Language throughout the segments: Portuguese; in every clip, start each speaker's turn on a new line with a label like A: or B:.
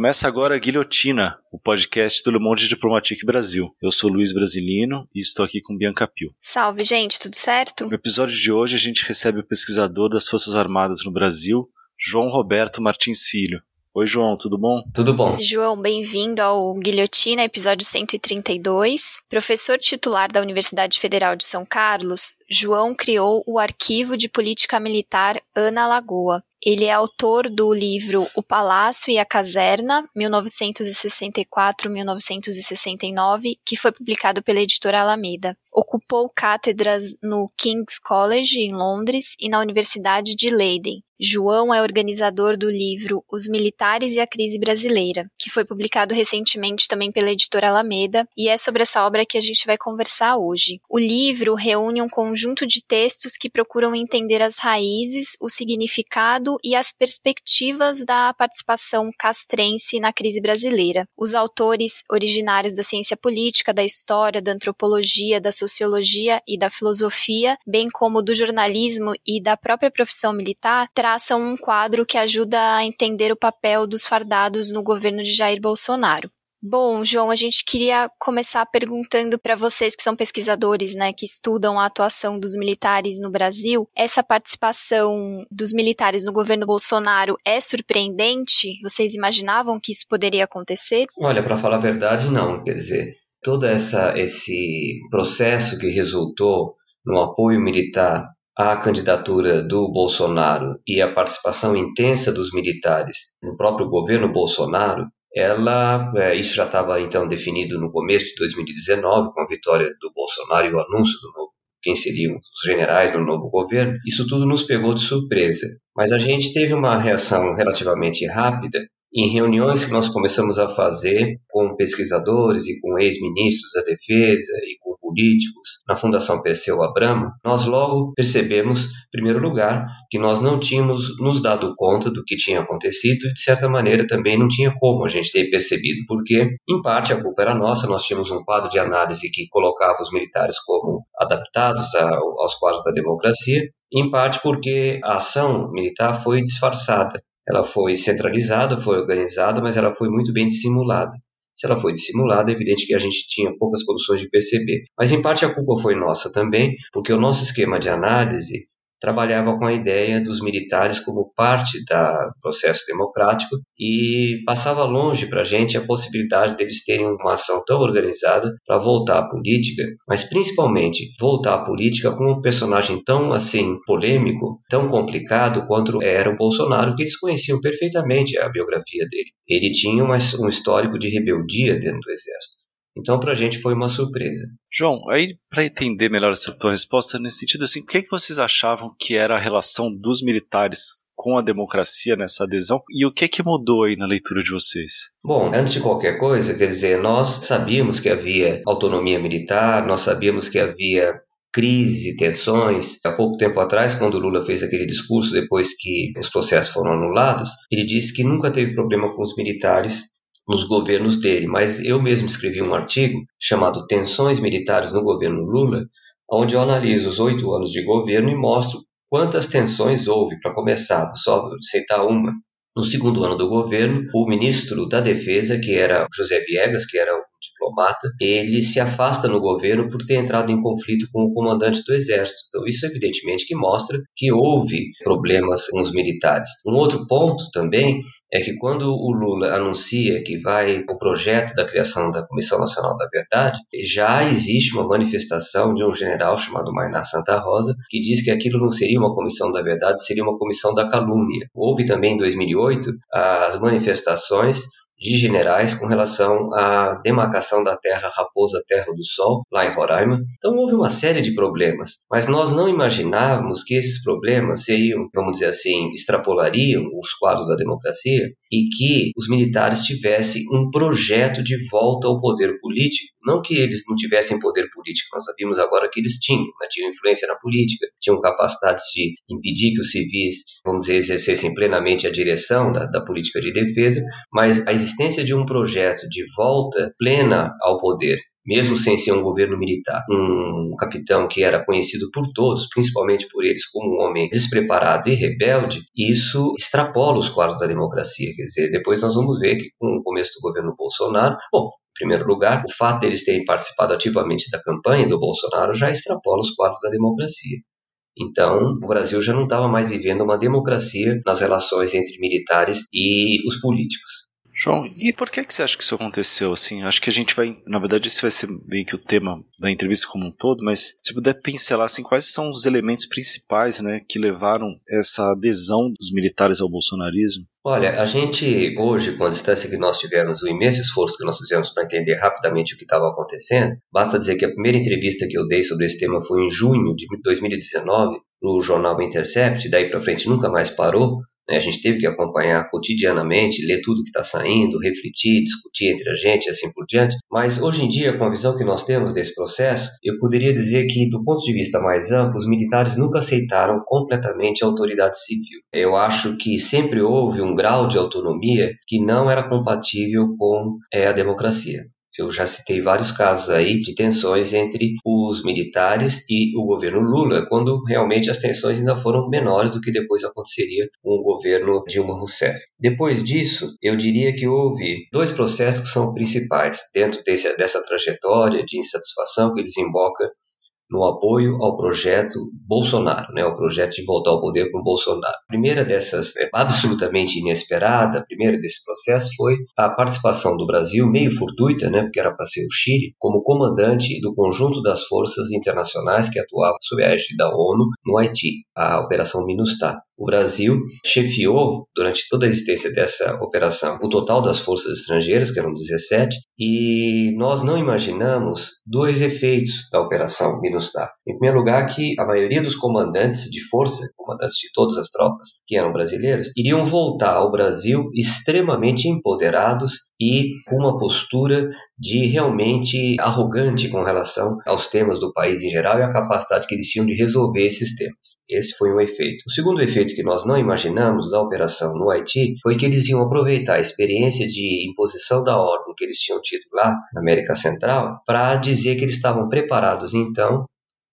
A: Começa agora a Guilhotina, o podcast do Le Monde Diplomatique Brasil. Eu sou Luiz Brasilino e estou aqui com Bianca Pio.
B: Salve, gente, tudo certo?
A: No episódio de hoje a gente recebe o pesquisador das Forças Armadas no Brasil, João Roberto Martins Filho. Oi, João, tudo bom?
C: Tudo bom.
B: João, bem-vindo ao Guilhotina, episódio 132. Professor titular da Universidade Federal de São Carlos, João criou o Arquivo de Política Militar Ana Lagoa. Ele é autor do livro O Palácio e a Caserna, 1964-1969, que foi publicado pela editora Alameda. Ocupou cátedras no King's College, em Londres, e na Universidade de Leiden. João é organizador do livro Os Militares e a Crise Brasileira, que foi publicado recentemente também pela editora Alameda, e é sobre essa obra que a gente vai conversar hoje. O livro reúne um conjunto de textos que procuram entender as raízes, o significado e as perspectivas da participação castrense na crise brasileira. Os autores, originários da ciência política, da história, da antropologia, da sociologia e da filosofia, bem como do jornalismo e da própria profissão militar, traçam um quadro que ajuda a entender o papel dos fardados no governo de Jair Bolsonaro. Bom, João, a gente queria começar perguntando para vocês que são pesquisadores, né, que estudam a atuação dos militares no Brasil, essa participação dos militares no governo Bolsonaro é surpreendente? Vocês imaginavam que isso poderia acontecer?
C: Olha, para falar a verdade, não. Quer dizer, todo essa esse processo que resultou no apoio militar a candidatura do Bolsonaro e a participação intensa dos militares no próprio governo Bolsonaro, ela, é, isso já estava então definido no começo de 2019, com a vitória do Bolsonaro e o anúncio do novo, quem seriam os generais do novo governo, isso tudo nos pegou de surpresa. Mas a gente teve uma reação relativamente rápida em reuniões que nós começamos a fazer com pesquisadores e com ex-ministros da Defesa e com políticos na Fundação Perseu Abramo, nós logo percebemos, em primeiro lugar, que nós não tínhamos nos dado conta do que tinha acontecido e, de certa maneira, também não tinha como a gente ter percebido, porque, em parte, a culpa era nossa, nós tínhamos um quadro de análise que colocava os militares como adaptados aos quadros da democracia, em parte porque a ação militar foi disfarçada. Ela foi centralizada, foi organizada, mas ela foi muito bem dissimulada. Se ela foi dissimulada, é evidente que a gente tinha poucas condições de perceber. Mas em parte a culpa foi nossa também, porque o nosso esquema de análise trabalhava com a ideia dos militares como parte do processo democrático e passava longe para a gente a possibilidade deles terem uma ação tão organizada para voltar à política, mas principalmente voltar à política com um personagem tão assim polêmico, tão complicado quanto era o Bolsonaro, que eles conheciam perfeitamente a biografia dele. Ele tinha um histórico de rebeldia dentro do exército. Então, para a gente foi uma surpresa.
A: João, aí para entender melhor essa tua resposta, nesse sentido, assim, o que, é que vocês achavam que era a relação dos militares com a democracia nessa adesão e o que, é que mudou aí na leitura de vocês?
C: Bom, antes de qualquer coisa, quer dizer, nós sabíamos que havia autonomia militar, nós sabíamos que havia crises e tensões. Há pouco tempo atrás, quando Lula fez aquele discurso depois que os processos foram anulados, ele disse que nunca teve problema com os militares nos governos dele, mas eu mesmo escrevi um artigo chamado Tensões Militares no Governo Lula, onde eu analiso os oito anos de governo e mostro quantas tensões houve. Para começar, só citar uma. No segundo ano do governo, o ministro da Defesa, que era José Viegas, que era diplomata, ele se afasta no governo por ter entrado em conflito com o comandante do exército. Então, isso evidentemente que mostra que houve problemas com os militares. Um outro ponto também é que quando o Lula anuncia que vai o projeto da criação da Comissão Nacional da Verdade, já existe uma manifestação de um general chamado Mainá Santa Rosa que diz que aquilo não seria uma comissão da verdade, seria uma comissão da calúnia. Houve também em 2008 as manifestações de generais com relação à demarcação da terra Raposa Terra do Sol, lá em Roraima. Então houve uma série de problemas, mas nós não imaginávamos que esses problemas seriam, vamos dizer assim, extrapolariam os quadros da democracia e que os militares tivessem um projeto de volta ao poder político. Não que eles não tivessem poder político, nós sabíamos agora que eles tinham, né? tinham influência na política, tinham capacidade de impedir que os civis, vamos dizer, exercessem plenamente a direção da, da política de defesa, mas a existência de um projeto de volta plena ao poder mesmo sem ser um governo militar. Um capitão que era conhecido por todos, principalmente por eles, como um homem despreparado e rebelde, isso extrapola os quadros da democracia. Quer dizer, depois nós vamos ver que com o começo do governo Bolsonaro, bom, em primeiro lugar, o fato deles terem participado ativamente da campanha do Bolsonaro já extrapola os quadros da democracia. Então, o Brasil já não estava mais vivendo uma democracia nas relações entre militares e os políticos.
A: João, e por que, que você acha que isso aconteceu? Assim, acho que a gente vai, na verdade, esse vai ser meio que o tema da entrevista como um todo, mas se puder pincelar assim, quais são os elementos principais, né, que levaram essa adesão dos militares ao bolsonarismo?
C: Olha, a gente hoje, quando distância que nós tivemos, o imenso esforço que nós fizemos para entender rapidamente o que estava acontecendo, basta dizer que a primeira entrevista que eu dei sobre esse tema foi em junho de 2019 para o jornal Intercept, daí para frente nunca mais parou, né? A gente teve que acompanhar cotidianamente, ler tudo que está saindo, refletir, discutir entre a gente e assim por diante. Mas hoje em dia, com a visão que nós temos desse processo, eu poderia dizer que, do ponto de vista mais amplo, os militares nunca aceitaram completamente a autoridade civil. Eu acho que sempre houve um grau de autonomia que não era compatível com é, a democracia. Eu já citei vários casos aí de tensões entre os militares e o governo Lula, quando realmente as tensões ainda foram menores do que depois aconteceria com o governo Dilma Rousseff. Depois disso, eu diria que houve dois processos que são principais dentro desse, dessa trajetória de insatisfação que desemboca no apoio ao projeto Bolsonaro, né, o projeto de voltar ao poder com Bolsonaro. A primeira dessas, é, absolutamente inesperada, a primeira desse processo foi a participação do Brasil, meio fortuita, né, porque era para ser o Chile, como comandante do conjunto das forças internacionais que atuavam sob a égide da ONU no Haiti, a Operação MINUSTAH. O Brasil chefiou, durante toda a existência dessa operação, o total das forças estrangeiras, que eram 17, e nós não imaginamos dois efeitos da operação MINUSTAH. Em primeiro lugar, que a maioria dos comandantes de força, comandantes de todas as tropas que eram brasileiros, iriam voltar ao Brasil extremamente empoderados e com uma postura de realmente arrogante com relação aos temas do país em geral e a capacidade que eles tinham de resolver esses temas. Esse foi um efeito. O segundo efeito que nós não imaginamos da operação no Haiti foi que eles iam aproveitar a experiência de imposição da ordem que eles tinham tido lá na América Central para dizer que eles estavam preparados então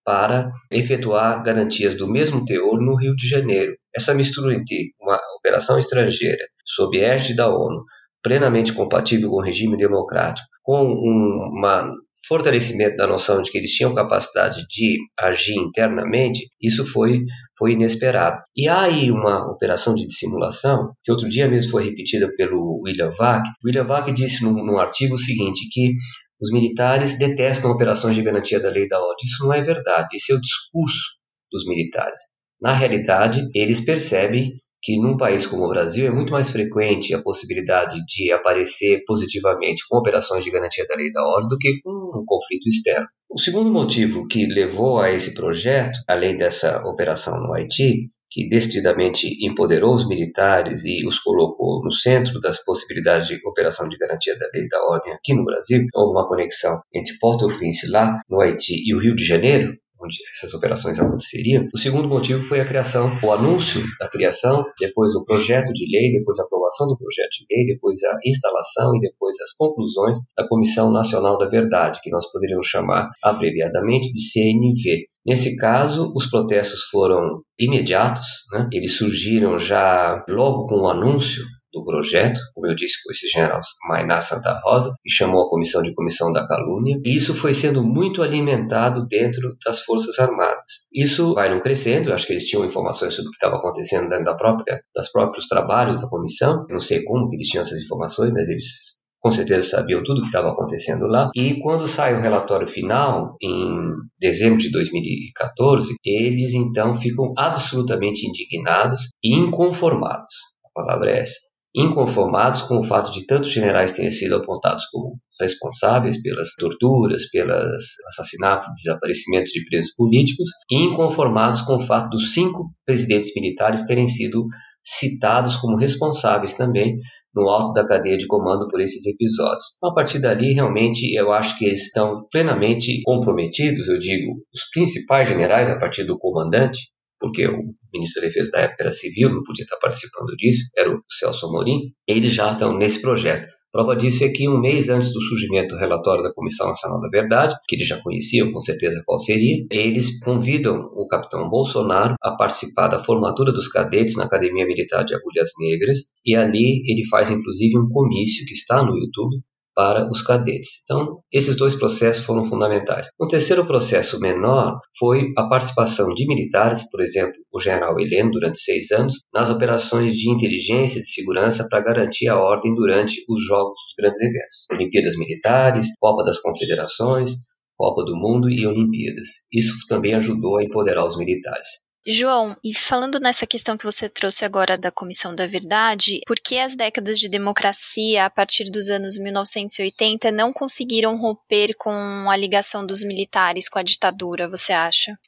C: para efetuar garantias do mesmo teor no Rio de Janeiro. Essa mistura entre uma operação estrangeira sob égide da ONU, plenamente compatível com o regime democrático, com um uma fortalecimento da noção de que eles tinham capacidade de agir internamente, isso foi, foi inesperado. E há aí uma operação de dissimulação, que outro dia mesmo foi repetida pelo William Vac. William Vac disse num, num artigo o seguinte, que os militares detestam operações de garantia da lei da ordem. Isso não é verdade, esse é o discurso dos militares. Na realidade, eles percebem que num país como o Brasil é muito mais frequente a possibilidade de aparecer positivamente com operações de garantia da lei da ordem do que com um conflito externo. O segundo motivo que levou a esse projeto, além dessa operação no Haiti, que decididamente empoderou os militares e os colocou no centro das possibilidades de operação de garantia da lei e da ordem aqui no Brasil. Houve uma conexão entre Port-au-Prince lá no Haiti e o Rio de Janeiro, onde essas operações aconteceriam. O segundo motivo foi a criação, o anúncio da criação, depois o projeto de lei, depois a aprovação do projeto de lei, depois a instalação e depois as conclusões da Comissão Nacional da Verdade, que nós poderíamos chamar abreviadamente de CNV. Nesse caso, os protestos foram imediatos, né? eles surgiram já logo com o anúncio do projeto, como eu disse com esse general Mainá Santa Rosa, que chamou a comissão de comissão da calúnia, e isso foi sendo muito alimentado dentro das Forças Armadas. Isso vai não crescendo, eu acho que eles tinham informações sobre o que estava acontecendo dentro da própria, das próprios trabalhos da comissão, eu não sei como que eles tinham essas informações, mas eles com certeza sabiam tudo o que estava acontecendo lá. E quando sai o relatório final, em dezembro de 2014, eles então ficam absolutamente indignados e inconformados. A palavra é essa inconformados com o fato de tantos generais terem sido apontados como responsáveis pelas torturas, pelos assassinatos e desaparecimentos de presos políticos, e inconformados com o fato dos cinco presidentes militares terem sido citados como responsáveis também no alto da cadeia de comando por esses episódios. A partir dali, realmente, eu acho que eles estão plenamente comprometidos, eu digo, os principais generais, a partir do comandante, porque o ministro da Defesa da época era civil, não podia estar participando disso, era o Celso Amorim, eles já estão nesse projeto. Prova disso é que um mês antes do surgimento do relatório da Comissão Nacional da Verdade, que eles já conheciam com certeza qual seria, eles convidam o capitão Bolsonaro a participar da formatura dos cadetes na Academia Militar de Agulhas Negras e ali ele faz inclusive um comício que está no YouTube para os cadetes. Então, esses dois processos foram fundamentais. Um terceiro processo menor foi a participação de militares, por exemplo, o general Heleno, durante seis anos, nas operações de inteligência e de segurança para garantir a ordem durante os jogos, os grandes eventos. Olimpíadas Militares, Copa das Confederações, Copa do Mundo e Olimpíadas. Isso também ajudou a empoderar os militares.
B: João, e falando nessa questão que você trouxe agora da Comissão da Verdade, por que as décadas de democracia a partir dos anos 1980 não conseguiram romper com a ligação dos militares com a ditadura, você acha?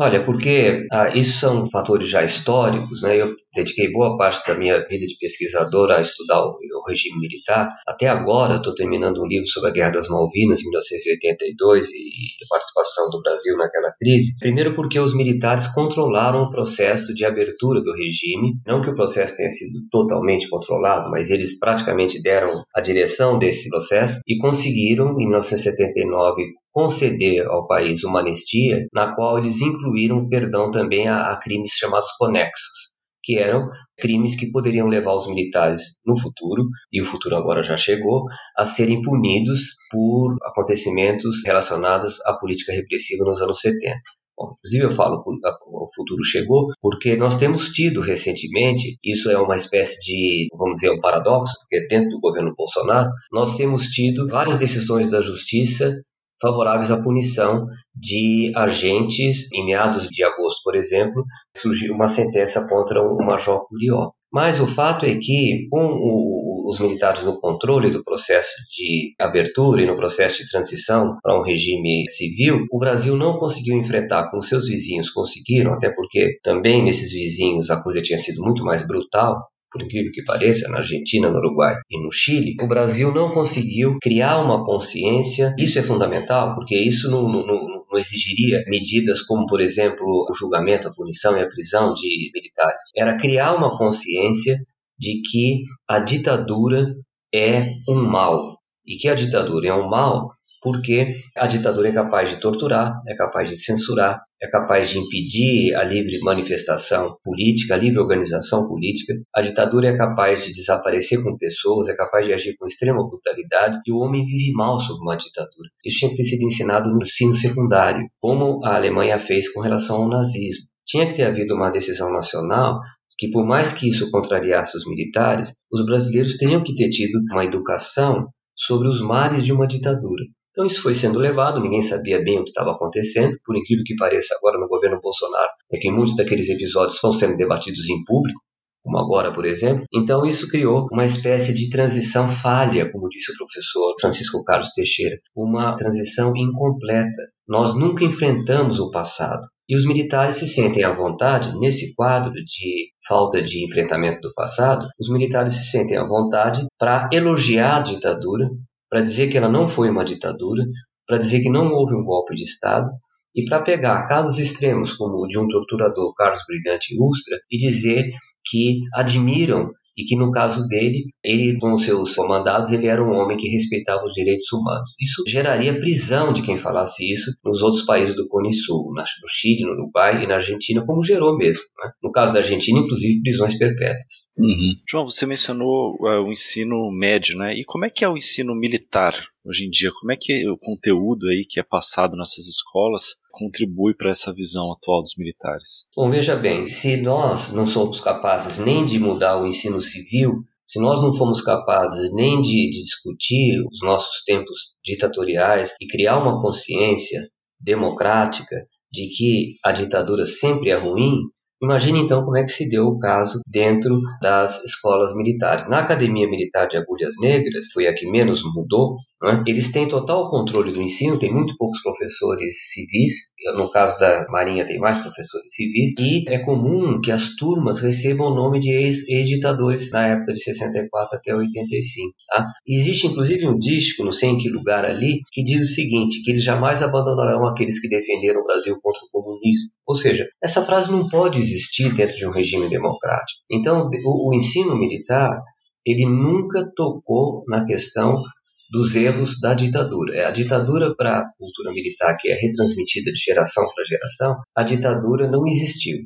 C: Olha, porque ah, isso são fatores já históricos, né? Eu dediquei boa parte da minha vida de pesquisador a estudar o, o regime militar. Até agora, estou terminando um livro sobre a Guerra das Malvinas, 1982, e a participação do Brasil naquela crise. Primeiro, porque os militares controlaram o processo de abertura do regime. Não que o processo tenha sido totalmente controlado, mas eles praticamente deram a direção desse processo e conseguiram, em 1979, conceder ao país uma anistia, na qual eles incluíram perdão também a, a crimes chamados conexos que eram crimes que poderiam levar os militares no futuro, e o futuro agora já chegou, a serem punidos por acontecimentos relacionados à política repressiva nos anos 70. Bom, inclusive eu falo o futuro chegou porque nós temos tido recentemente, isso é uma espécie de, vamos dizer, um paradoxo, porque dentro do governo Bolsonaro, nós temos tido várias decisões da justiça favoráveis à punição de agentes. Em meados de agosto, por exemplo, surgiu uma sentença contra o Major Curió. Mas o fato é que, com o, os militares no controle do processo de abertura e no processo de transição para um regime civil, o Brasil não conseguiu enfrentar como seus vizinhos conseguiram, até porque também nesses vizinhos a coisa tinha sido muito mais brutal por incrível que pareça, na Argentina, no Uruguai e no Chile, o Brasil não conseguiu criar uma consciência. Isso é fundamental, porque isso não, não, não exigiria medidas como, por exemplo, o julgamento, a punição e a prisão de militares. Era criar uma consciência de que a ditadura é um mal e que a ditadura é um mal porque a ditadura é capaz de torturar, é capaz de censurar, é capaz de impedir a livre manifestação política, a livre organização política. A ditadura é capaz de desaparecer com pessoas, é capaz de agir com extrema brutalidade e o homem vive mal sob uma ditadura. Isso tinha que ter sido ensinado no ensino secundário, como a Alemanha fez com relação ao nazismo. Tinha que ter havido uma decisão nacional que, por mais que isso contrariasse os militares, os brasileiros teriam que ter tido uma educação sobre os mares de uma ditadura. Então isso foi sendo levado, ninguém sabia bem o que estava acontecendo, por incrível que pareça agora no governo Bolsonaro, é que muitos daqueles episódios estão sendo debatidos em público, como agora, por exemplo. Então isso criou uma espécie de transição falha, como disse o professor Francisco Carlos Teixeira, uma transição incompleta. Nós nunca enfrentamos o passado. E os militares se sentem à vontade, nesse quadro de falta de enfrentamento do passado, os militares se sentem à vontade para elogiar a ditadura, para dizer que ela não foi uma ditadura, para dizer que não houve um golpe de Estado e para pegar casos extremos como o de um torturador, Carlos Brigante Ustra, e dizer que admiram e que no caso dele, ele com os seus comandados, ele era um homem que respeitava os direitos humanos. Isso geraria prisão de quem falasse isso nos outros países do Cone Sul, no Chile, no Uruguai e na Argentina, como gerou mesmo. Né? No caso da Argentina, inclusive, prisões perpétuas.
A: Uhum. João, você mencionou uh, o ensino médio, né? E como é que é o ensino militar hoje em dia? Como é que o conteúdo aí que é passado nessas escolas contribui para essa visão atual dos militares?
C: Bom, veja bem, se nós não somos capazes nem de mudar o ensino civil, se nós não fomos capazes nem de, de discutir os nossos tempos ditatoriais e criar uma consciência democrática de que a ditadura sempre é ruim, Imagine então como é que se deu o caso dentro das escolas militares. Na Academia Militar de Agulhas Negras, foi a que menos mudou, né? eles têm total controle do ensino, tem muito poucos professores civis, no caso da Marinha tem mais professores civis, e é comum que as turmas recebam o nome de ex-ditadores na época de 64 até 85. Tá? Existe inclusive um dístico, não sei em que lugar ali, que diz o seguinte, que eles jamais abandonarão aqueles que defenderam o Brasil contra o comunismo. Ou seja, essa frase não pode existir dentro de um regime democrático. Então, o, o ensino militar ele nunca tocou na questão dos erros da ditadura. É a ditadura para a cultura militar que é retransmitida de geração para geração, a ditadura não existiu.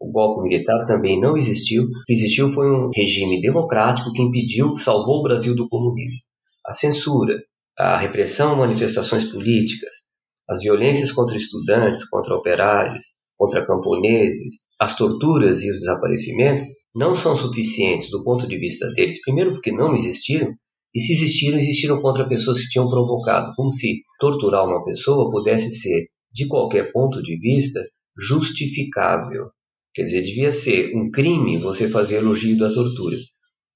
C: O golpe militar também não existiu. O que existiu foi um regime democrático que impediu, salvou o Brasil do comunismo. A censura, a repressão a manifestações políticas, as violências contra estudantes, contra operários, contra camponeses, as torturas e os desaparecimentos não são suficientes do ponto de vista deles, primeiro porque não existiram, e se existiram, existiram contra pessoas que tinham provocado, como se torturar uma pessoa pudesse ser, de qualquer ponto de vista, justificável. Quer dizer, devia ser um crime você fazer elogio da tortura.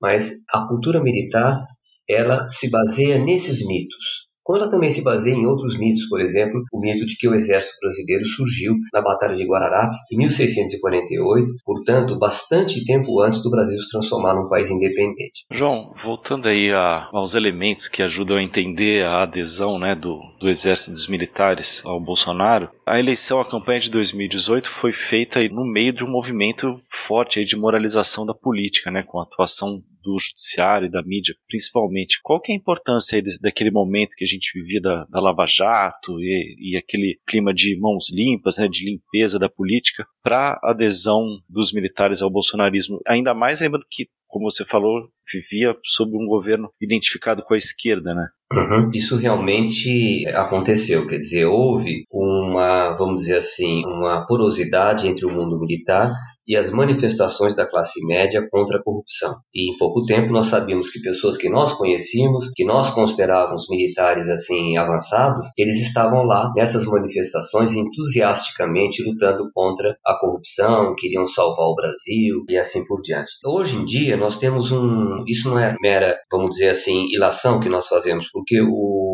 C: Mas a cultura militar, ela se baseia nesses mitos quando ela também se baseia em outros mitos, por exemplo, o mito de que o exército brasileiro surgiu na Batalha de Guararapes em 1648, portanto, bastante tempo antes do Brasil se transformar num país independente.
A: João, voltando aí a, aos elementos que ajudam a entender a adesão né, do, do exército dos militares ao Bolsonaro, a eleição, a campanha de 2018 foi feita no meio de um movimento forte de moralização da política, né, com a atuação do judiciário e da mídia, principalmente. Qual que é a importância daquele momento que a gente vivia da, da Lava Jato e, e, aquele clima de mãos limpas, né, de limpeza da política, para a adesão dos militares ao bolsonarismo? Ainda mais lembrando que, como você falou, vivia sob um governo identificado com a esquerda, né?
C: Uhum. Isso realmente aconteceu, quer dizer, houve uma, vamos dizer assim, uma porosidade entre o mundo militar e as manifestações da classe média contra a corrupção. E em pouco tempo nós sabíamos que pessoas que nós conhecíamos, que nós considerávamos militares assim avançados, eles estavam lá nessas manifestações entusiasticamente lutando contra a corrupção, queriam salvar o Brasil e assim por diante. Hoje em dia nós temos um, isso não é mera, vamos dizer assim, ilação que nós fazemos, porque o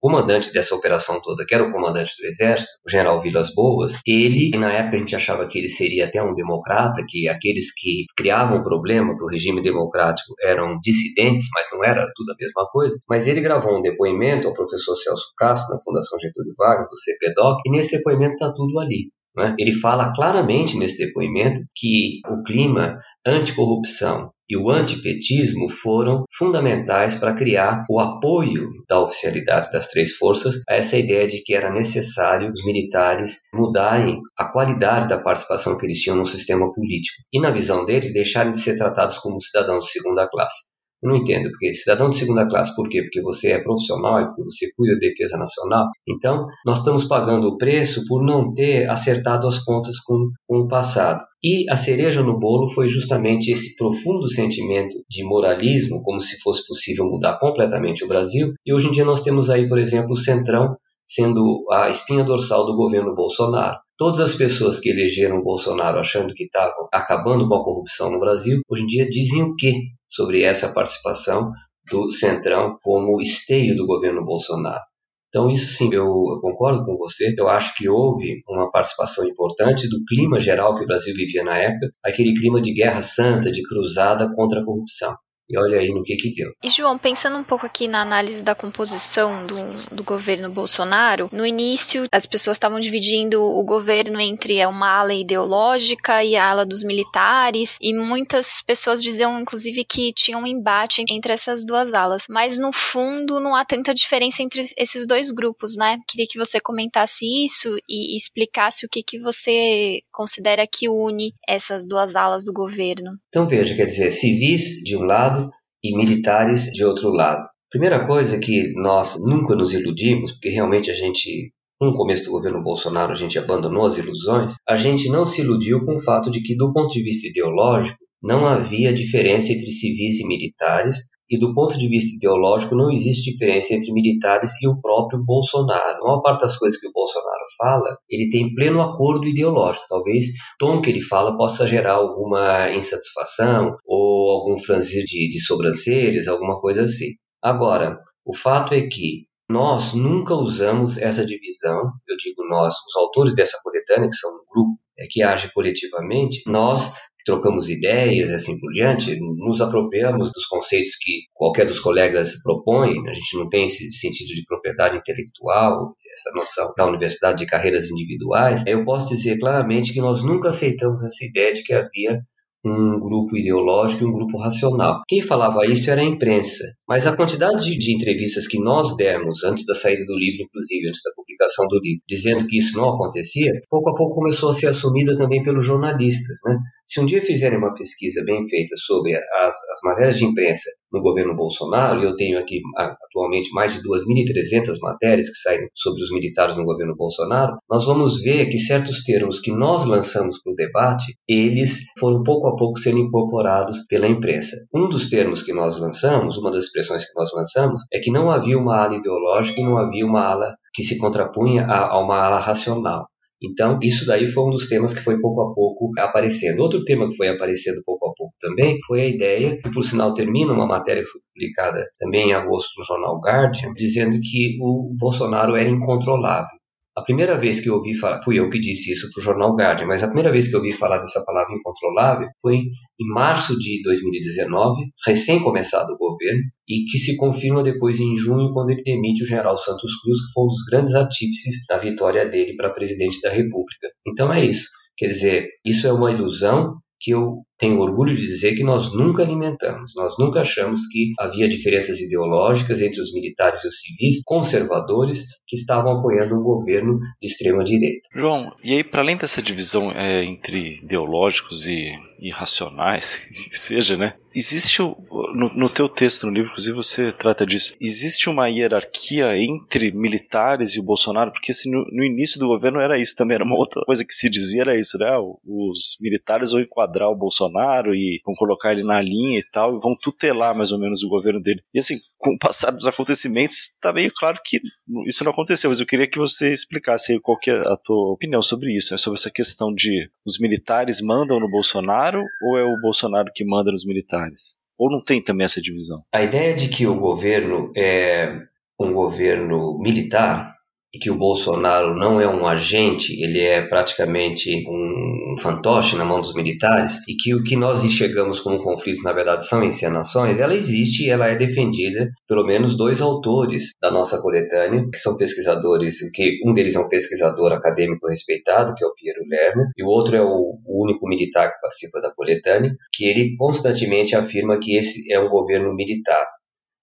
C: comandante dessa operação toda, que era o comandante do exército, o general Vilas Boas, ele, na época a gente achava que ele seria até um democrata, que aqueles que criavam problema para o regime democrático eram dissidentes, mas não era tudo a mesma coisa. Mas ele gravou um depoimento ao professor Celso Castro, na Fundação Getúlio Vargas, do CPDOC, e nesse depoimento está tudo ali. Né? Ele fala claramente nesse depoimento que o clima anticorrupção e o antipetismo foram fundamentais para criar o apoio da oficialidade das três forças a essa ideia de que era necessário os militares mudarem a qualidade da participação que eles tinham no sistema político e, na visão deles, deixarem de ser tratados como cidadãos de segunda classe. Eu não entendo, porque cidadão de segunda classe, por quê? Porque você é profissional e porque você cuida da defesa nacional. Então, nós estamos pagando o preço por não ter acertado as contas com, com o passado. E a cereja no bolo foi justamente esse profundo sentimento de moralismo, como se fosse possível mudar completamente o Brasil. E hoje em dia nós temos aí, por exemplo, o Centrão sendo a espinha dorsal do governo Bolsonaro. Todas as pessoas que elegeram o Bolsonaro achando que estavam acabando com a corrupção no Brasil, hoje em dia dizem o quê sobre essa participação do Centrão como esteio do governo Bolsonaro? Então, isso sim, eu, eu, concordo com você. Eu acho que houve uma participação importante do clima geral que o Brasil vivia na época, aquele clima de guerra santa, de cruzada contra a corrupção. E olha aí no que que deu.
B: E João, pensando um pouco aqui na análise da composição do, do governo Bolsonaro, no início as pessoas estavam dividindo o governo entre uma ala ideológica e a ala dos militares, e muitas pessoas diziam, inclusive, que tinha um embate entre essas duas alas. Mas no fundo não há tanta diferença entre esses dois grupos, né? Queria que você comentasse isso e explicasse o que, que você considera que une essas duas alas do governo.
C: Então veja, quer dizer, civis de um lado e militares de outro lado. Primeira coisa é que nós nunca nos iludimos, porque realmente a gente, no começo do governo Bolsonaro, a gente abandonou as ilusões, a gente não se iludiu com o fato de que, do ponto de vista ideológico, não havia diferença entre civis e militares, e do ponto de vista ideológico não existe diferença entre militares e o próprio Bolsonaro. A maior parte das coisas que o Bolsonaro fala, ele tem pleno acordo ideológico. Talvez o tom que ele fala possa gerar alguma insatisfação ou algum franzir de, de sobrancelhas, alguma coisa assim. Agora, o fato é que nós nunca usamos essa divisão, eu digo nós, os autores dessa coletânea, que são um grupo é, que age coletivamente, nós trocamos ideias e assim por diante, nos apropriamos dos conceitos que qualquer dos colegas propõe, a gente não tem esse sentido de propriedade intelectual, essa noção da universidade de carreiras individuais, eu posso dizer claramente que nós nunca aceitamos essa ideia de que havia um grupo ideológico e um grupo racional. Quem falava isso era a imprensa, mas a quantidade de, entrevistas que nós demos antes da saída do livro, inclusive antes da publicação do livro, dizendo que isso não acontecia, pouco a pouco começou a ser assumida também pelos jornalistas. Né? Se um dia fizerem uma pesquisa bem feita sobre as, as matérias de imprensa no governo Bolsonaro, e eu tenho aqui atualmente mais de 2.300 matérias que saem sobre os militares no governo Bolsonaro, nós vamos ver que certos termos que nós lançamos para o debate, eles foram pouco a pouco sendo incorporados pela imprensa. Um dos termos que nós lançamos, uma das expressões que nós lançamos, é que não havia uma ala ideológica e não havia uma ala que se contrapunha a, a uma ala racional. Então, isso daí foi um dos temas que foi pouco a pouco aparecendo. Outro tema que foi aparecendo pouco a pouco também foi a ideia, que por sinal termina uma matéria que foi publicada também em agosto no jornal Guardian, dizendo que o Bolsonaro era incontrolável. A primeira vez que eu ouvi falar, fui eu que disse isso para o jornal Guardian, mas a primeira vez que eu ouvi falar dessa palavra incontrolável foi em março de 2019, recém começado o governo, e que se confirma depois em junho, quando ele demite o general Santos Cruz, que foi um dos grandes artífices da vitória dele para presidente da República. Então é isso. Quer dizer, isso é uma ilusão que eu tenho orgulho de dizer que nós nunca alimentamos. Nós nunca achamos que havia diferenças ideológicas entre os militares e os civis conservadores que estavam apoiando um governo de extrema direita.
A: João, e aí para além dessa divisão é, entre ideológicos e irracionais, que seja, né? Existe, no, no teu texto, no livro, inclusive, você trata disso. Existe uma hierarquia entre militares e o Bolsonaro? Porque assim, no, no, início do governo era isso também, era uma outra coisa que se dizia, era isso, né? Os militares vão enquadrar o Bolsonaro e vão colocar ele na linha e tal, e vão tutelar mais ou menos o governo dele. E assim, com o passar dos acontecimentos, tá meio claro que isso não aconteceu, mas eu queria que você explicasse qual que é a tua opinião sobre isso, né? sobre essa questão de os militares mandam no Bolsonaro ou é o Bolsonaro que manda nos militares? Ou não tem também essa divisão?
C: A ideia de que o governo é um governo militar e que o Bolsonaro não é um agente, ele é praticamente um fantoche na mão dos militares, e que o que nós enxergamos como conflitos, na verdade, são encenações, ela existe e ela é defendida pelo menos dois autores da nossa coletânea, que são pesquisadores, que um deles é um pesquisador acadêmico respeitado, que é o Piero Lerner, e o outro é o, único militar que participa da coletânea, que ele constantemente afirma que esse é um governo militar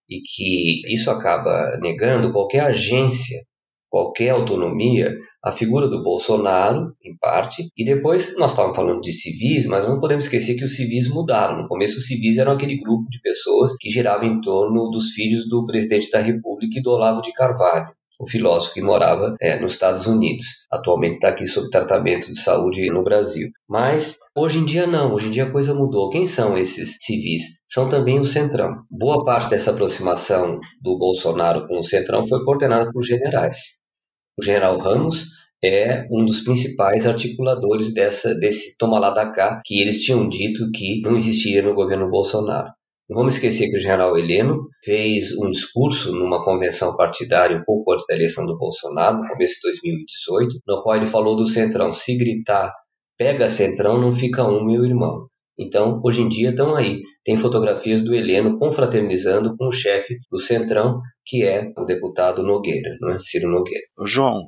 C: e que isso acaba negando qualquer agência qualquer autonomia a figura do Bolsonaro, em parte, e depois nós estávamos falando de civis, mas não podemos esquecer que os civis mudaram. No começo, os civis eram aquele grupo de pessoas que girava em torno dos filhos do presidente da República e do Olavo de Carvalho o filósofo que morava é, nos Estados Unidos. Atualmente está aqui sob tratamento de saúde no Brasil. Mas hoje em dia não, hoje em dia a coisa mudou. Quem são esses civis? São também o Centrão. Boa parte dessa aproximação do Bolsonaro com o Centrão foi coordenada por generais. O general Ramos é um dos principais articuladores dessa, desse toma lá da cá que eles tinham dito que não existia no governo Bolsonaro. Não vamos esquecer que o general Heleno fez um discurso numa convenção partidária um pouco antes da eleição do Bolsonaro, no começo de 2018, no qual ele falou do Centrão, se gritar pega Centrão, não fica um, meu irmão. Então, hoje em dia estão aí. Tem fotografias do Heleno confraternizando com o chefe do Centrão, que é o deputado Nogueira, não é? Ciro Nogueira.
A: João,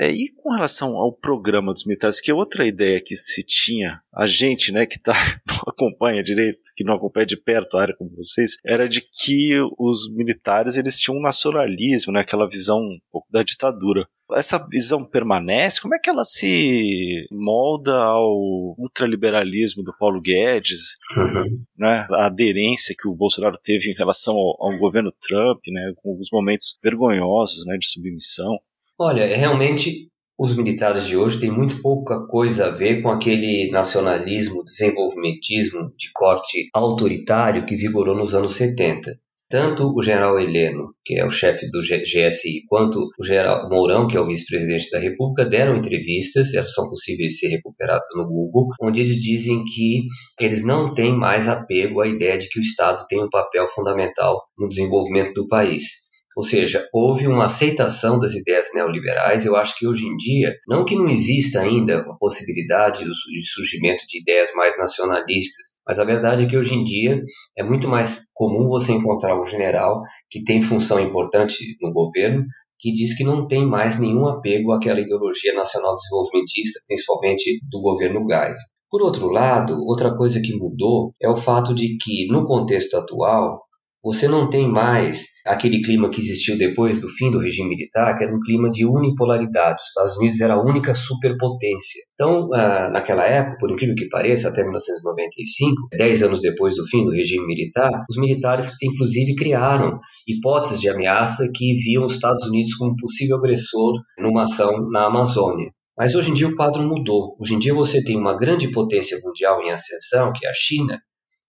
A: é, e com relação ao programa dos militares, que é outra ideia que se tinha, a gente, né, que tá, não acompanha direito, que não acompanha de perto a área como vocês, era de que os militares eles tinham um nacionalismo, né, aquela visão um pouco da ditadura. Essa visão permanece? Como é que ela se molda ao ultraliberalismo do Paulo Guedes, uhum. né, a aderência que o Bolsonaro teve em relação ao, ao governo Trump, né, com alguns momentos vergonhosos né, de submissão?
C: Olha, realmente os militares de hoje têm muito pouca coisa a ver com aquele nacionalismo, desenvolvimentismo de corte autoritário que vigorou nos anos 70. Tanto o general Heleno, que é o chefe do GSI, quanto o general Mourão, que é o vice-presidente da República, deram entrevistas, essas são possíveis de ser recuperadas no Google, onde eles dizem que eles não têm mais apego à ideia de que o Estado tem um papel fundamental no desenvolvimento do país. Ou seja, houve uma aceitação das ideias neoliberais. Eu acho que hoje em dia, não que não exista ainda a possibilidade de surgimento de ideias mais nacionalistas, mas a verdade é que hoje em dia é muito mais comum você encontrar um general que tem função importante no governo que diz que não tem mais nenhum apego àquela ideologia nacional desenvolvimentista, principalmente do governo Geisel. Por outro lado, outra coisa que mudou é o fato de que, no contexto atual, você não tem mais aquele clima que existiu depois do fim do regime militar, que era um clima de unipolaridade. Os Estados Unidos era a única superpotência. Então, ah, naquela época, por incrível que pareça, até 1995, dez anos depois do fim do regime militar, os militares, inclusive, criaram hipóteses de ameaça que viam os Estados Unidos como possível agressor numa ação na Amazônia. Mas hoje em dia o quadro mudou. Hoje em dia você tem uma grande potência mundial em ascensão, que é a China,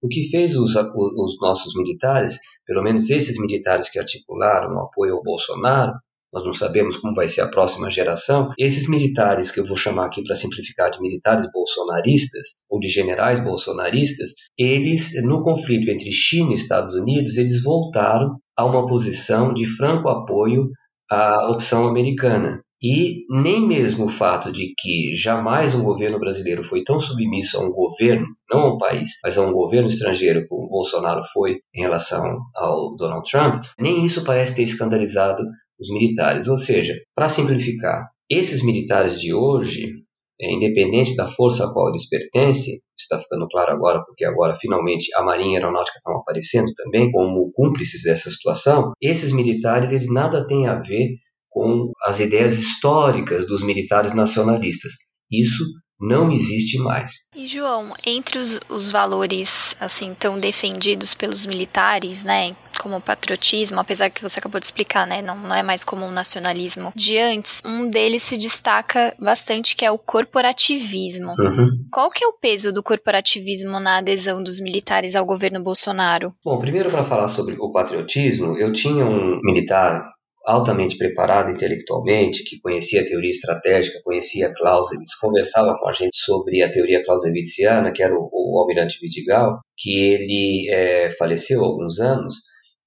C: o que fez os, os nossos militares, pelo menos esses militares que articularam o apoio ao Bolsonaro, nós não sabemos como vai ser a próxima geração. Esses militares, que eu vou chamar aqui para simplificar de militares bolsonaristas ou de generais bolsonaristas, eles, no conflito entre China e Estados Unidos, eles voltaram a uma posição de franco apoio à opção americana. E nem mesmo o fato de que jamais um governo brasileiro foi tão submisso a um governo, não a um país, mas a um governo estrangeiro como o Bolsonaro foi em relação ao Donald Trump, nem isso parece ter escandalizado os militares. Ou seja, para simplificar, esses militares de hoje, é, independente da força a qual eles pertencem, está ficando claro agora, porque agora finalmente a Marinha e a Aeronáutica estão aparecendo também como cúmplices dessa situação, esses militares eles nada têm a ver com as ideias históricas dos militares nacionalistas. Isso não existe mais.
B: E João, entre os, os, valores assim tão defendidos pelos militares, né, como o patriotismo, apesar que você acabou de explicar, né, não, não é mais como o nacionalismo de antes, um deles se destaca bastante que é o corporativismo. Uhum. Qual que é o peso do corporativismo na adesão dos militares ao governo Bolsonaro?
C: Bom, primeiro para falar sobre o patriotismo, eu tinha um militar altamente preparado intelectualmente, que conhecia a teoria estratégica, conhecia Clausewitz, conversava com a gente sobre a teoria clausewitziana, que era o, o almirante Vidigal, que ele é, faleceu há alguns anos,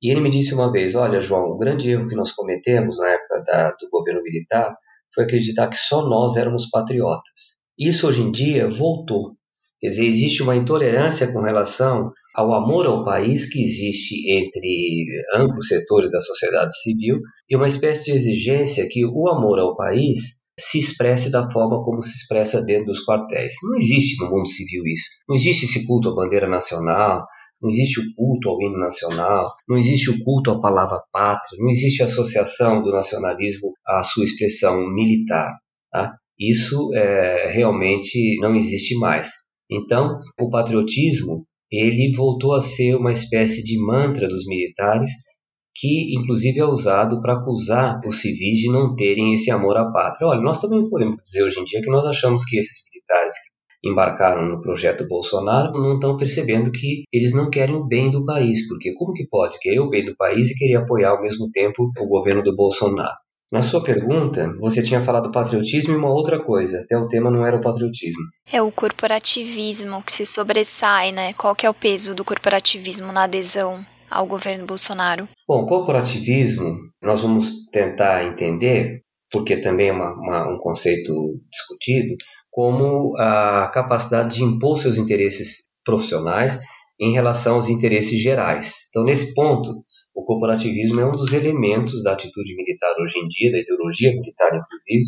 C: e ele me disse uma vez, olha João, o grande erro que nós cometemos na época da, do governo militar foi acreditar que só nós éramos patriotas. Isso hoje em dia voltou. Quer dizer, existe uma intolerância com relação ao amor ao país que existe entre amplos setores da sociedade civil e uma espécie de exigência que o amor ao país se expresse da forma como se expressa dentro dos quartéis. Não existe no mundo civil isso. Não existe esse culto à bandeira nacional, não existe o culto ao hino nacional, não existe o culto à palavra pátria, não existe a associação do nacionalismo à sua expressão militar. Tá? Isso é, realmente não existe mais. Então, o patriotismo ele voltou a ser uma espécie de mantra dos militares que inclusive é usado para acusar os civis de não terem esse amor à pátria. Olha, nós também podemos dizer hoje em dia que nós achamos que esses militares que embarcaram no projeto Bolsonaro não estão percebendo que eles não querem o bem do país, porque como que pode querer o bem do país e querer apoiar ao mesmo tempo o governo do Bolsonaro? Na sua pergunta, você tinha falado patriotismo e uma outra coisa, até o tema não era o patriotismo.
B: É o corporativismo que se sobressai, né? Qual que é o peso do corporativismo na adesão ao governo Bolsonaro?
C: Bom, corporativismo, nós vamos tentar entender, porque também é uma, uma, um conceito discutido, como a capacidade de impor seus interesses profissionais em relação aos interesses gerais. Então, nesse ponto, o corporativismo é um dos elementos da atitude militar hoje em dia, da ideologia militar, inclusive,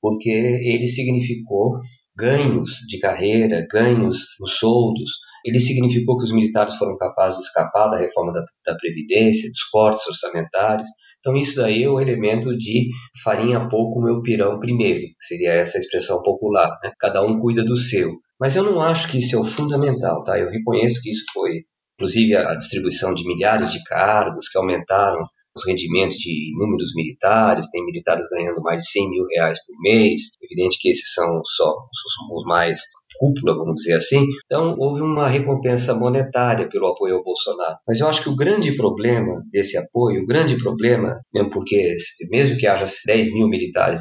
C: porque ele significou ganhos de carreira, ganhos nos soldos. Ele significou que os militares foram capazes de escapar da reforma da, da Previdência, dos cortes orçamentários. Então, isso daí é o elemento de farinha pouco, meu pirão primeiro, seria essa expressão popular. Né? Cada um cuida do seu. Mas eu não acho que isso é o fundamental, tá? Eu reconheço que isso foi inclusive a distribuição de milhares de cargos que aumentaram os rendimentos de inúmeros militares, tem militares ganhando mais de 100 mil reais por mês, evidente que esses são só os mais cúpula, vamos dizer assim. Então, houve uma recompensa monetária pelo apoio ao Bolsonaro. Mas eu acho que o grande problema desse apoio, o grande problema, mesmo porque, mesmo que haja 10 mil militares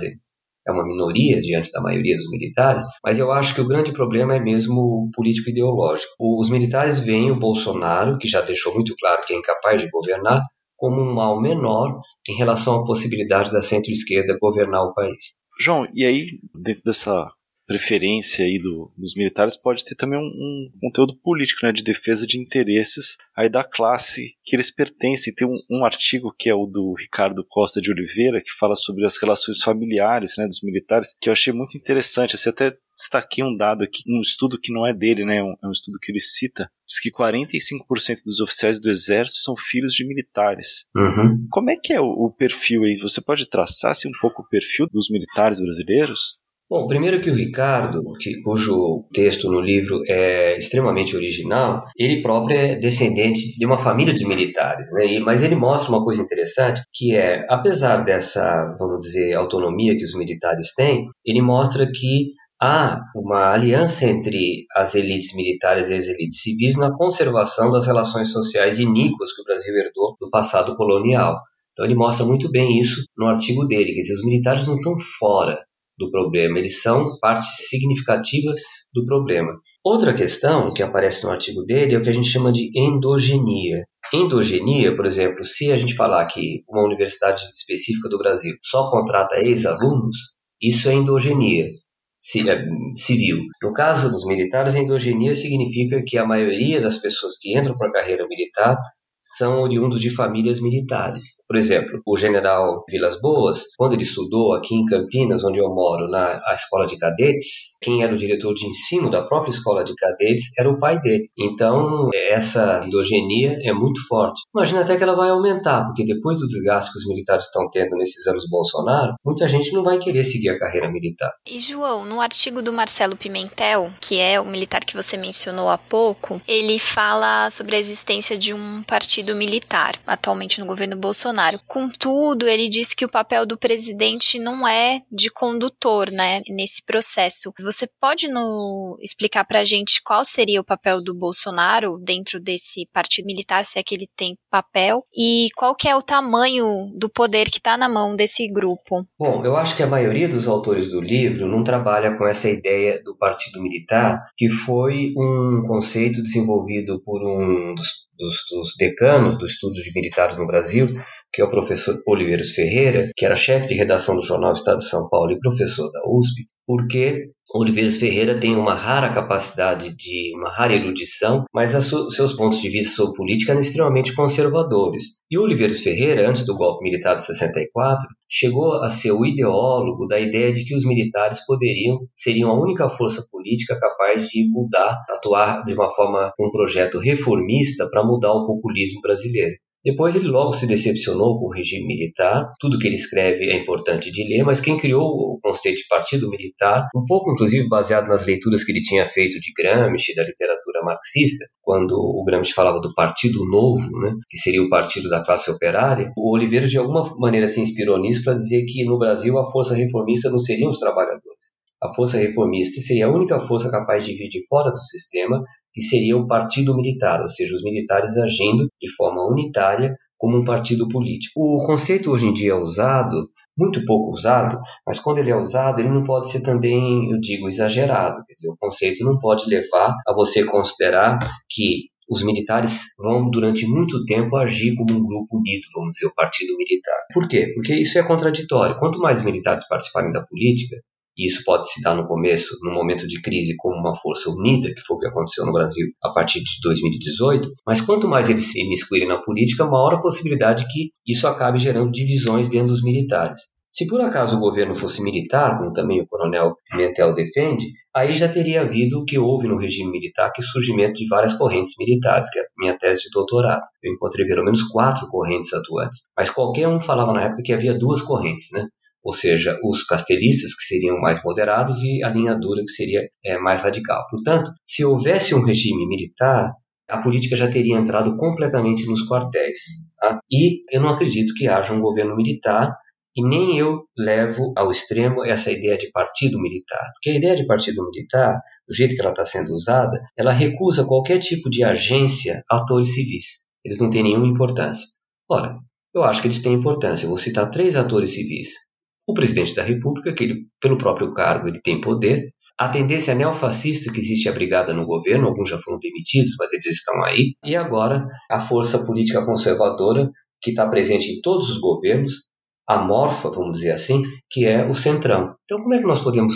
C: é uma minoria diante da maioria dos militares, mas eu acho que o grande problema é mesmo político-ideológico. Os militares veem o Bolsonaro, que já deixou muito claro que é incapaz de governar, como um mal menor em relação à possibilidade da centro-esquerda governar o país.
A: João, e aí, dentro dessa preferência aí do, dos militares pode ter também um, um, conteúdo político, né, de defesa de interesses aí da classe que eles pertencem. Tem um, um, artigo que é o do Ricardo Costa de Oliveira, que fala sobre as relações familiares né, dos militares, que eu achei muito interessante. Assim, até destaquei um dado aqui, um estudo que não é dele, né? Um, é um estudo que ele cita. Diz que 45% dos oficiais do exército são filhos de militares.
C: Uhum.
A: Como é que é o, o perfil aí? Você pode traçar assim, um pouco o perfil dos militares brasileiros?
C: Bom, primeiro que o Ricardo, que, cujo texto no livro é extremamente original, ele próprio é descendente de uma família de militares, né? E, mas ele mostra uma coisa interessante, que é, apesar dessa, vamos dizer, autonomia que os militares têm, ele mostra que há uma aliança entre as elites militares e as elites civis na conservação das relações sociais iníquas que o Brasil herdou no passado colonial. Então ele mostra muito bem isso no artigo dele, quer dizer, os militares não estão fora do problema, eles são parte significativa do problema. Outra questão que aparece no artigo dele é o que a gente chama de endogenia. Endogenia, por exemplo, se a gente falar que uma universidade específica do Brasil só contrata ex-alunos, isso é endogenia é, civil. No caso dos militares, endogenia significa que a maioria das pessoas que entram para a carreira militar são oriundos de famílias militares. Por exemplo, o general Vilas Boas, quando ele estudou aqui em Campinas, onde eu moro, na escola de cadetes, quem era o diretor de ensino da própria escola de cadetes era o pai dele. Então, essa endogenia é muito forte. Imagina até que ela vai aumentar, porque depois do desgaste que os militares estão tendo nesses anos Bolsonaro, muita gente não vai querer seguir a carreira militar.
B: E, João, no artigo do Marcelo Pimentel, que é o militar que você mencionou há pouco, ele fala sobre a existência de um partido partido militar, atualmente no governo Bolsonaro. Contudo, ele disse que o papel do presidente não é de condutor, né, nesse processo. Você pode no explicar para a gente qual seria o papel do Bolsonaro dentro desse partido militar, se é que ele tem papel, e qual que é o tamanho do poder que está na mão desse grupo?
C: Bom, eu acho que a maioria dos autores do livro não trabalha com essa ideia do partido militar, que foi um conceito desenvolvido por um dos dos, dos decanos dos estudos de militares no Brasil, que é o professor Oliveiros Ferreira, que era chefe de redação do jornal Estado de São Paulo e professor da USP, porque Oliveiras Ferreira tem uma rara capacidade de, uma rara erudição, mas seus pontos de vista sobre política eram extremamente conservadores. E Oliveiras Ferreira, antes do golpe militar de 64, chegou a ser o ideólogo da ideia de que os militares poderiam, seriam a única força política capaz de mudar, atuar de uma forma, um projeto reformista para mudar o populismo brasileiro. Depois ele logo se decepcionou com o regime militar. Tudo que ele escreve é importante de ler, mas quem criou o conceito de partido militar, um pouco inclusive baseado nas leituras que ele tinha feito de Gramsci, da literatura marxista, quando o Gramsci falava do Partido Novo, né, que seria o partido da classe operária, o Oliveira de alguma maneira se inspirou nisso para dizer que no Brasil a força reformista não seriam os trabalhadores. A força reformista seria a única força capaz de vir de fora do sistema que seria o partido militar, ou seja, os militares agindo de forma unitária como um partido político. O conceito hoje em dia é usado, muito pouco usado, mas quando ele é usado, ele não pode ser também, eu digo, exagerado. Quer dizer, o conceito não pode levar a você considerar que os militares vão durante muito tempo agir como um grupo unido, vamos dizer, o partido militar. Por quê? Porque isso é contraditório. Quanto mais militares participarem da política, isso pode se dar no começo, no momento de crise, como uma força unida, que foi o que aconteceu no Brasil a partir de 2018, mas quanto mais eles se imiscuírem na política, maior a possibilidade que isso acabe gerando divisões dentro dos militares. Se por acaso o governo fosse militar, como também o coronel Pimentel defende, aí já teria havido o que houve no regime militar, que é o surgimento de várias correntes militares, que é a minha tese de doutorado. Eu encontrei pelo menos quatro correntes atuantes, mas qualquer um falava na época que havia duas correntes, né? Ou seja, os castelistas, que seriam mais moderados, e a linha dura, que seria é, mais radical. Portanto, se houvesse um regime militar, a política já teria entrado completamente nos quartéis. Tá? E eu não acredito que haja um governo militar, e nem eu levo ao extremo essa ideia de partido militar. Porque a ideia de partido militar, do jeito que ela está sendo usada, ela recusa qualquer tipo de agência a atores civis. Eles não têm nenhuma importância. Ora, eu acho que eles têm importância. Eu vou citar três atores civis o presidente da República, que ele, pelo próprio cargo ele tem poder, a tendência neofascista que existe abrigada no governo, alguns já foram demitidos, mas eles estão aí, e agora a força política conservadora que está presente em todos os governos, amorfa, vamos dizer assim, que é o centrão. Então, como é que nós podemos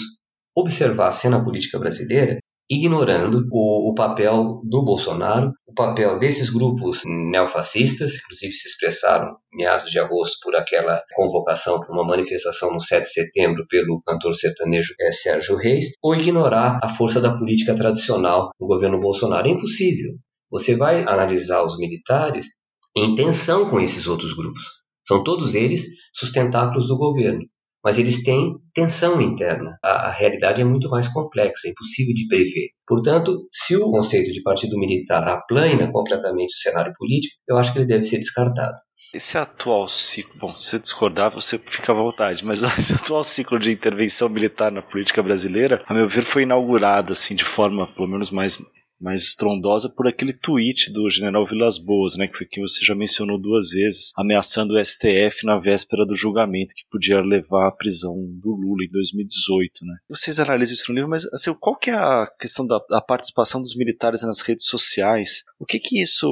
C: observar a cena política brasileira ignorando o, o, papel do Bolsonaro, o papel desses grupos neofascistas, inclusive se expressaram meados de agosto por aquela convocação para uma manifestação no 7 de setembro pelo cantor sertanejo Sérgio Reis, ou ignorar a força da política tradicional do governo Bolsonaro. É impossível. Você vai analisar os militares em tensão com esses outros grupos. São todos eles sustentáculos do governo mas eles têm tensão interna. A, a, realidade é muito mais complexa, é impossível de prever. Portanto, se o conceito de partido militar aplana completamente o cenário político, eu acho que ele deve ser descartado.
A: Esse atual ciclo, bom, se você discordar, você fica à vontade, mas esse atual ciclo de intervenção militar na política brasileira, a meu ver, foi inaugurado assim de forma, pelo menos mais mais estrondosa por aquele tweet do general Vilas Boas, né, que foi que você já mencionou duas vezes, ameaçando o STF na véspera do julgamento que podia levar à prisão do Lula em 2018, né. Vocês analisam isso no livro, mas assim, qual que é a questão da, da participação dos militares nas redes sociais? O que que isso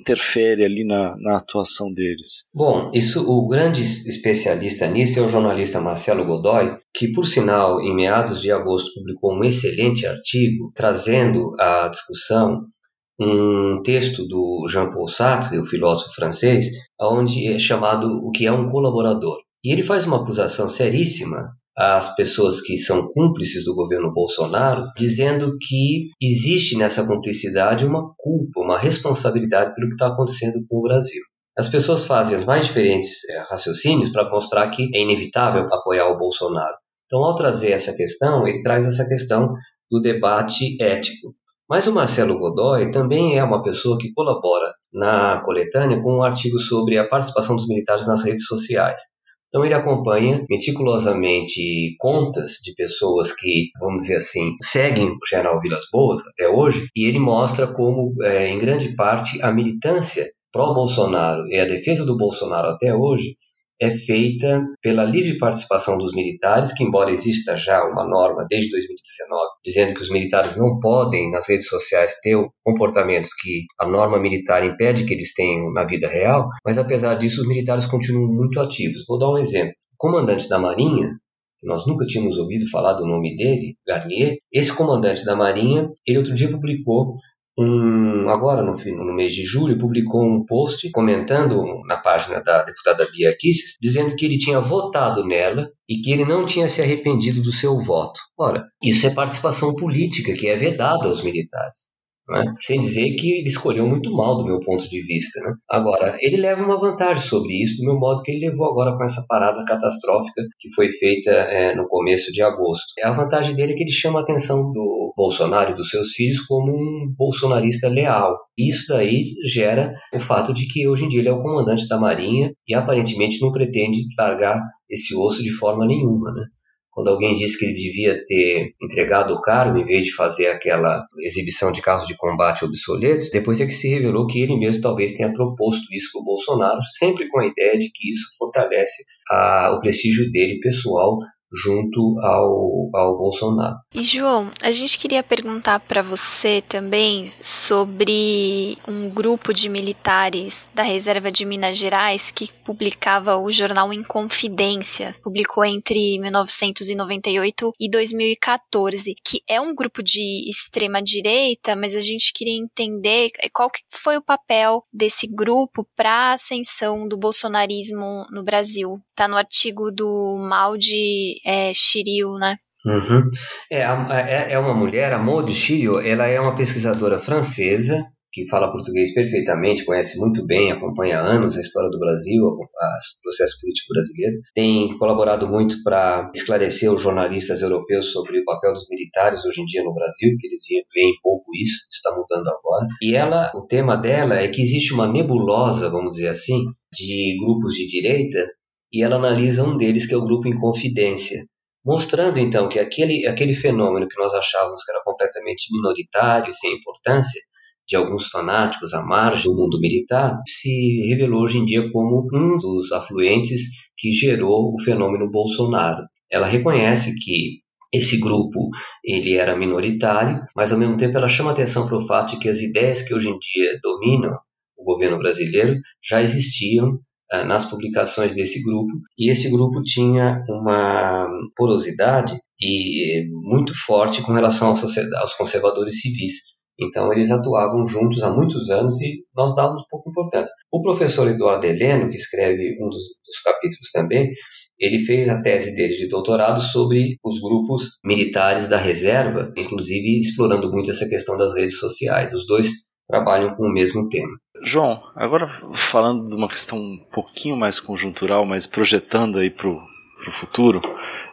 A: interfere ali na, na atuação deles?
C: Bom, isso o grande especialista nisso é o jornalista Marcelo Godoy, que por sinal em meados de agosto publicou um excelente artigo trazendo à discussão um texto do Jean-Paul Sartre, o filósofo francês, onde é chamado o que é um colaborador. E ele faz uma acusação seríssima as pessoas que são cúmplices do governo Bolsonaro, dizendo que existe nessa cumplicidade uma culpa, uma responsabilidade pelo que está acontecendo com o Brasil. As pessoas fazem as mais diferentes é, raciocínios para mostrar que é inevitável apoiar o Bolsonaro. Então, ao trazer essa questão, ele traz essa questão do debate ético. Mas o Marcelo Godoy também é uma pessoa que colabora na coletânea com um artigo sobre a participação dos militares nas redes sociais. Então ele acompanha meticulosamente contas de pessoas que, vamos dizer assim, seguem o general Vilas Boas até hoje, e ele mostra como, é, em grande parte, a militância pró-Bolsonaro e a defesa do Bolsonaro até hoje é feita pela livre participação dos militares, que embora exista já uma norma desde 2019 dizendo que os militares não podem nas redes sociais ter comportamentos que a norma militar impede que eles tenham na vida real, mas apesar disso os militares continuam muito ativos. Vou dar um exemplo. O comandante da Marinha, nós nunca tínhamos ouvido falar do nome dele, Garnier, esse comandante da Marinha, ele outro dia publicou um, agora no, no, mês de julho, publicou um post comentando na página da deputada Bia Kicis, dizendo que ele tinha votado nela e que ele não tinha se arrependido do seu voto. Ora, isso é participação política que é vedada aos militares. Né? Sem dizer que ele escolheu muito mal do meu ponto de vista. Né? Agora, ele leva uma vantagem sobre isso, do meu modo que ele levou agora com essa parada catastrófica que foi feita é, no começo de agosto. A vantagem dele é que ele chama a atenção do Bolsonaro e dos seus filhos como um bolsonarista leal. Isso daí gera o fato de que hoje em dia ele é o comandante da Marinha e aparentemente não pretende largar esse osso de forma nenhuma. Né? Quando alguém disse que ele devia ter entregado o cargo em vez de fazer aquela exibição de carros de combate obsoletos, depois é que se revelou que ele mesmo talvez tenha proposto isso para o Bolsonaro, sempre com a ideia de que isso fortalece a, o prestígio dele pessoal junto ao, ao Bolsonaro.
B: E João, a gente queria perguntar para você também sobre um grupo de militares da reserva de Minas Gerais que publicava o jornal Inconfidência, publicou entre 1998 e 2014, que é um grupo de extrema direita, mas a gente queria entender qual que foi o papel desse grupo para a ascensão do bolsonarismo no Brasil. Tá no artigo do Maldi é, Shiryu, né?
C: Uhum. É, é, é uma mulher, a Maud Shiryu, ela é uma pesquisadora francesa que fala português perfeitamente, conhece muito bem, acompanha há anos a história do Brasil, o processo político brasileiro. Tem colaborado muito para esclarecer os jornalistas europeus sobre o papel dos militares hoje em dia no Brasil, que eles veem pouco isso, está mudando agora. E ela, o tema dela é que existe uma nebulosa, vamos dizer assim, de grupos de direita e ela analisa um deles, que é o grupo Inconfidência, mostrando então que aquele, aquele fenômeno que nós achávamos que era completamente minoritário sem importância, de alguns fanáticos à margem do mundo militar, se revelou hoje em dia como um dos afluentes que gerou o fenômeno Bolsonaro. Ela reconhece que esse grupo ele era minoritário, mas ao mesmo tempo ela chama atenção para o fato de que as ideias que hoje em dia dominam o governo brasileiro já existiam uh, nas publicações desse grupo, e esse grupo tinha uma porosidade e muito forte com relação aos conservadores civis. Então, eles atuavam juntos há muitos anos e nós dávamos pouco importância. O professor Eduardo Heleno, que escreve um dos, dos capítulos também, ele fez a tese dele de doutorado sobre os grupos militares da reserva, inclusive explorando muito essa questão das redes sociais. Os dois trabalham com o mesmo tema.
A: João, agora falando de uma questão um pouquinho mais conjuntural, mas projetando aí para o futuro,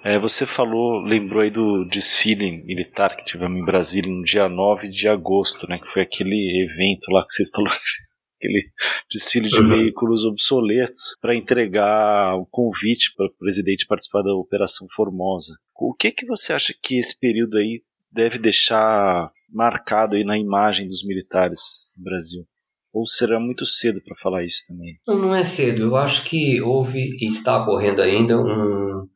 A: é, você falou, lembrou aí do desfile militar que tivemos em Brasília no dia 9 de agosto, né, que foi aquele evento lá que você falou aquele desfile de uhum. veículos obsoletos para entregar o convite para o presidente participar da Operação Formosa. O que que você acha que esse período aí deve deixar marcado aí na imagem dos militares no Brasil? Ou será muito cedo para falar isso também?
C: Não, não é cedo. Eu acho que houve e está ocorrendo ainda um,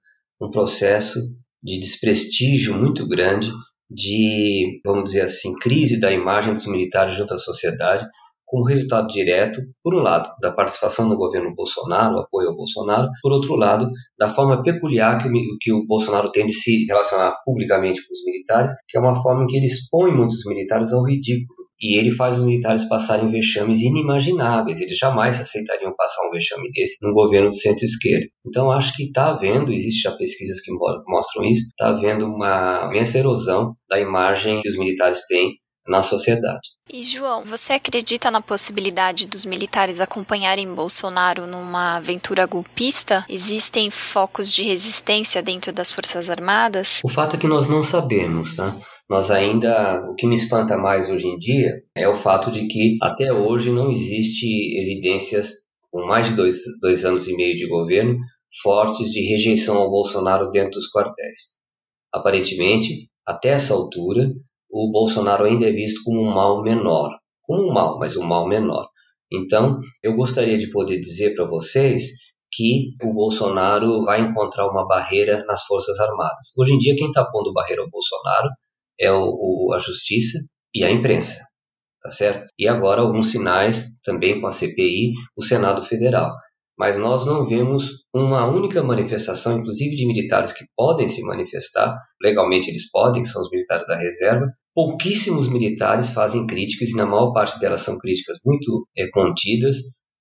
C: um processo de desprestígio muito grande, de, vamos dizer assim, crise da imagem dos militares junto à sociedade, como resultado direto, por um lado, da participação no governo Bolsonaro, apoio ao Bolsonaro, por outro lado, da forma peculiar que, que o Bolsonaro tem de se relacionar publicamente com os militares, que é uma forma em que ele expõe muitos militares ao ridículo. E ele faz os militares passarem vexames inimagináveis. Eles jamais aceitariam passar um vexame desse num governo de centro-esquerda. Então, acho que está havendo, existem já pesquisas que mostram isso, está havendo uma imensa erosão da imagem que os militares têm na sociedade.
B: E João, você acredita na possibilidade dos militares acompanharem Bolsonaro numa aventura golpista? Existem focos de resistência dentro das Forças Armadas?
C: O fato é que nós não sabemos, tá? Nós ainda, o que me espanta mais hoje em dia é o fato de que até hoje não existe evidências, com mais de dois, dois anos e meio de governo, fortes de rejeição ao Bolsonaro dentro dos quartéis. Aparentemente, até essa altura, o Bolsonaro ainda é visto como um mal menor. Como um mal, mas um mal menor. Então, eu gostaria de poder dizer para vocês que o Bolsonaro vai encontrar uma barreira nas Forças Armadas. Hoje em dia, quem está pondo barreira ao Bolsonaro é o, o, a Justiça e a imprensa, tá certo? E agora alguns sinais também com a CPI, o Senado Federal mas nós não vemos uma única manifestação, inclusive de militares que podem se manifestar, legalmente eles podem, que são os militares da reserva. Pouquíssimos militares fazem críticas, e na maior parte delas são críticas muito é, contidas,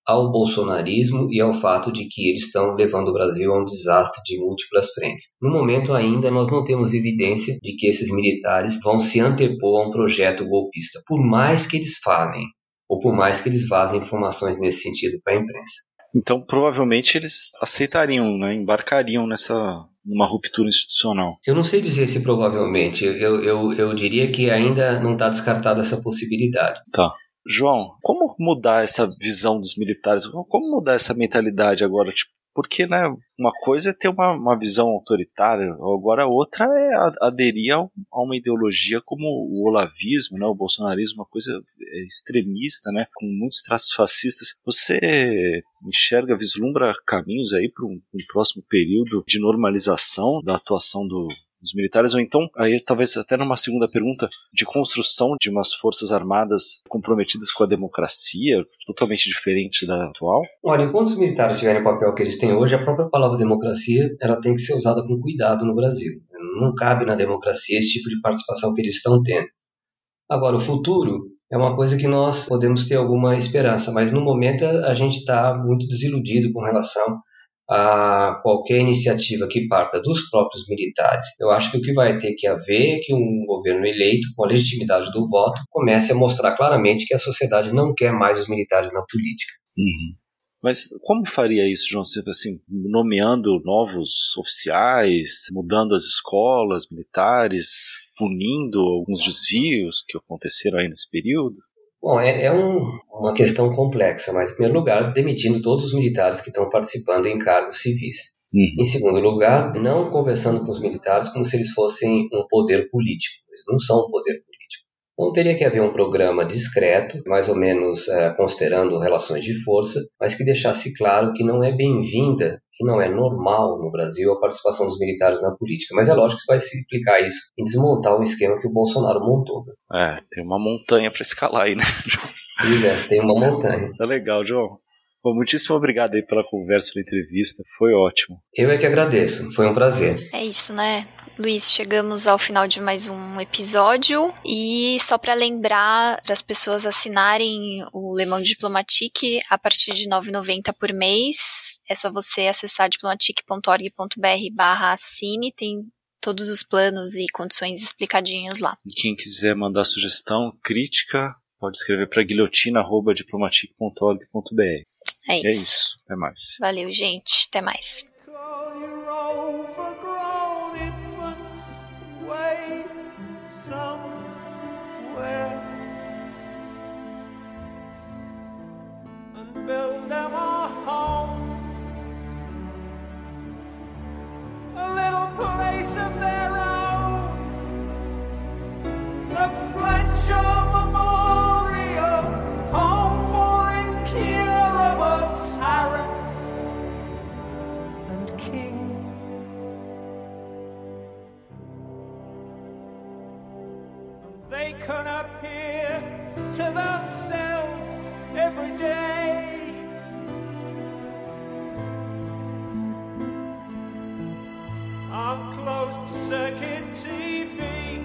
C: ao bolsonarismo e ao fato de que eles estão levando o Brasil a um desastre de múltiplas frentes. No momento ainda nós não temos evidência de que esses militares vão se antepor a um projeto golpista, por mais que eles falem ou por mais que eles vazem informações nesse sentido para a imprensa.
A: Então, provavelmente eles aceitariam, né, embarcariam nessa numa ruptura institucional.
C: Eu não sei dizer se provavelmente. Eu, eu, eu diria que ainda não está descartada essa possibilidade.
A: Tá. João, como mudar essa visão dos militares? Como mudar essa mentalidade agora? Tipo, porque, né, uma coisa é ter uma, uma visão autoritária, agora outra é aderir a, a uma ideologia como o olavismo, né, o bolsonarismo, uma coisa é, extremista, né, com muitos traços fascistas. Você enxerga, vislumbra caminhos aí para um, um próximo período de normalização da atuação do, dos militares, ou então, aí talvez até numa segunda pergunta, de construção de umas forças armadas comprometidas com a democracia, totalmente diferente da atual?
C: Olha, enquanto os militares tiverem o papel que eles têm hoje, a própria palavra democracia ela tem que ser usada com cuidado no Brasil. Não cabe na democracia esse tipo de participação que eles estão tendo. Agora, o futuro é uma coisa que nós podemos ter alguma esperança, mas no momento a gente está muito desiludido com relação a qualquer iniciativa que parta dos próprios militares. Eu acho que o que vai ter que haver é que um governo eleito, com a legitimidade do voto, comece a mostrar claramente que a sociedade não quer mais os militares na política.
A: Uhum. Mas como faria isso, João? Assim, nomeando novos oficiais, mudando as escolas militares, punindo alguns desvios que aconteceram aí nesse período?
C: Bom, é, é um, uma questão complexa, mas em primeiro lugar, demitindo todos os militares que estão participando em cargos civis. Uhum. Em segundo lugar, não conversando com os militares como se eles fossem um poder político. Eles não são um poder político. Então teria que haver um programa discreto, mais ou menos é, considerando relações de força, mas que deixasse claro que não é bem-vinda, que não é normal no Brasil a participação dos militares na política. Mas é lógico que vai se implicar isso em desmontar o esquema que o Bolsonaro montou.
A: Né? É, tem uma montanha para escalar aí, né,
C: Pois é, tem uma montanha.
A: Tá legal, João. Bom, muitíssimo obrigado aí pela conversa, pela entrevista. Foi ótimo.
C: Eu é que agradeço. Foi um prazer.
B: É isso, né? Luiz, chegamos ao final de mais um episódio e só para lembrar para as pessoas assinarem o Le Monde Diplomatique a partir de R$ 9,90 por mês. É só você acessar diplomatique.org.br barra assine, tem todos os planos e condições explicadinhos lá.
A: E quem quiser mandar sugestão, crítica, pode escrever para guilhotina.diplomatique.org.br.
B: É isso.
A: É isso. Até mais.
B: Valeu, gente. Até mais. Build them a home. A little place of their own. The Fletcher Memorial, home for incurable tyrants and kings. They can appear to themselves every day. on closed circuit TV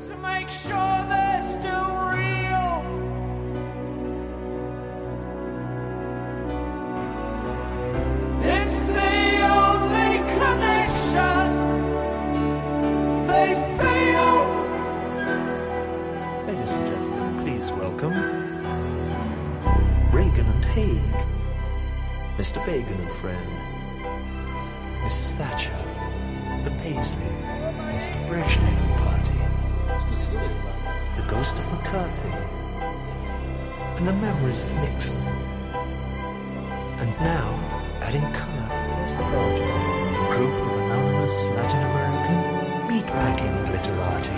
B: to make sure they're
D: Mr. Bagan and friend, Mrs. Thatcher, the Paisley, Mr. Brezhnev and party, the ghost of McCarthy, and the memories of Nixon. And now, adding color, a group of anonymous Latin American meatpacking glitterati.